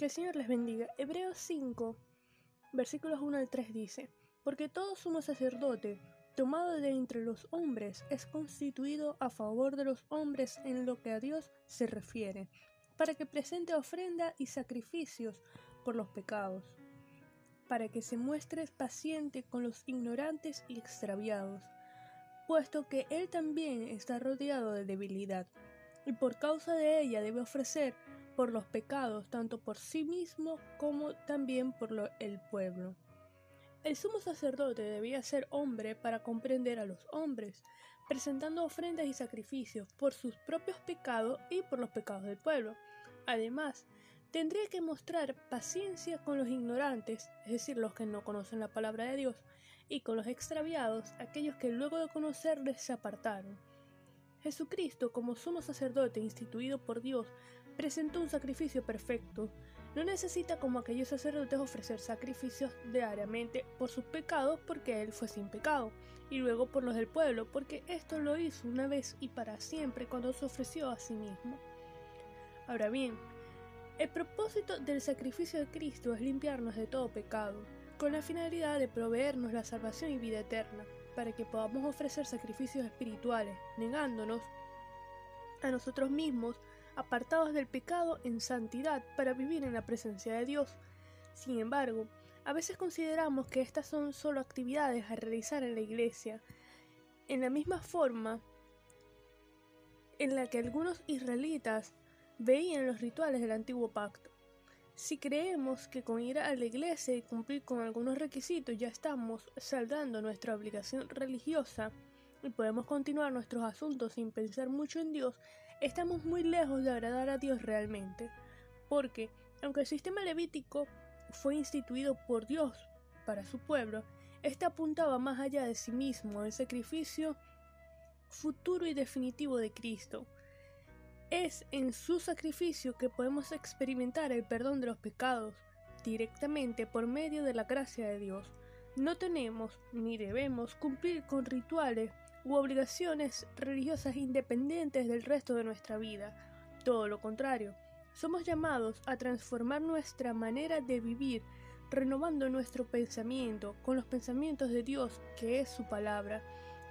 Que el Señor les bendiga. Hebreos 5, versículos 1 al 3 dice, Porque todo sumo sacerdote, tomado de entre los hombres, es constituido a favor de los hombres en lo que a Dios se refiere, para que presente ofrenda y sacrificios por los pecados, para que se muestre paciente con los ignorantes y extraviados, puesto que Él también está rodeado de debilidad, y por causa de ella debe ofrecer por los pecados, tanto por sí mismo como también por el pueblo. El sumo sacerdote debía ser hombre para comprender a los hombres, presentando ofrendas y sacrificios por sus propios pecados y por los pecados del pueblo. Además, tendría que mostrar paciencia con los ignorantes, es decir, los que no conocen la palabra de Dios, y con los extraviados, aquellos que luego de conocerles se apartaron. Jesucristo, como sumo sacerdote instituido por Dios, presentó un sacrificio perfecto. No necesita como aquellos sacerdotes ofrecer sacrificios diariamente por sus pecados porque Él fue sin pecado, y luego por los del pueblo porque esto lo hizo una vez y para siempre cuando se ofreció a sí mismo. Ahora bien, el propósito del sacrificio de Cristo es limpiarnos de todo pecado, con la finalidad de proveernos la salvación y vida eterna, para que podamos ofrecer sacrificios espirituales, negándonos a nosotros mismos apartados del pecado en santidad para vivir en la presencia de Dios. Sin embargo, a veces consideramos que estas son solo actividades a realizar en la iglesia, en la misma forma en la que algunos israelitas veían los rituales del antiguo pacto. Si creemos que con ir a la iglesia y cumplir con algunos requisitos ya estamos saldando nuestra obligación religiosa y podemos continuar nuestros asuntos sin pensar mucho en Dios, estamos muy lejos de agradar a Dios realmente, porque aunque el sistema levítico fue instituido por Dios para su pueblo, éste apuntaba más allá de sí mismo al sacrificio futuro y definitivo de Cristo. Es en su sacrificio que podemos experimentar el perdón de los pecados directamente por medio de la gracia de Dios. No tenemos ni debemos cumplir con rituales u obligaciones religiosas independientes del resto de nuestra vida. Todo lo contrario, somos llamados a transformar nuestra manera de vivir, renovando nuestro pensamiento con los pensamientos de Dios, que es su palabra.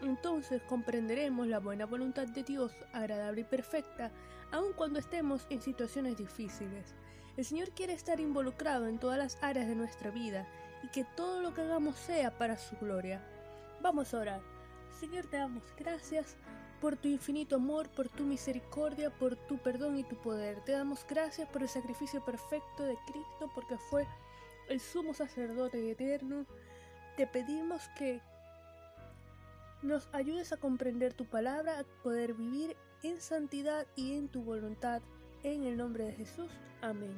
Entonces comprenderemos la buena voluntad de Dios, agradable y perfecta, aun cuando estemos en situaciones difíciles. El Señor quiere estar involucrado en todas las áreas de nuestra vida y que todo lo que hagamos sea para su gloria. Vamos a orar. Señor, te damos gracias por tu infinito amor, por tu misericordia, por tu perdón y tu poder. Te damos gracias por el sacrificio perfecto de Cristo, porque fue el sumo sacerdote eterno. Te pedimos que nos ayudes a comprender tu palabra, a poder vivir en santidad y en tu voluntad. En el nombre de Jesús. Amén.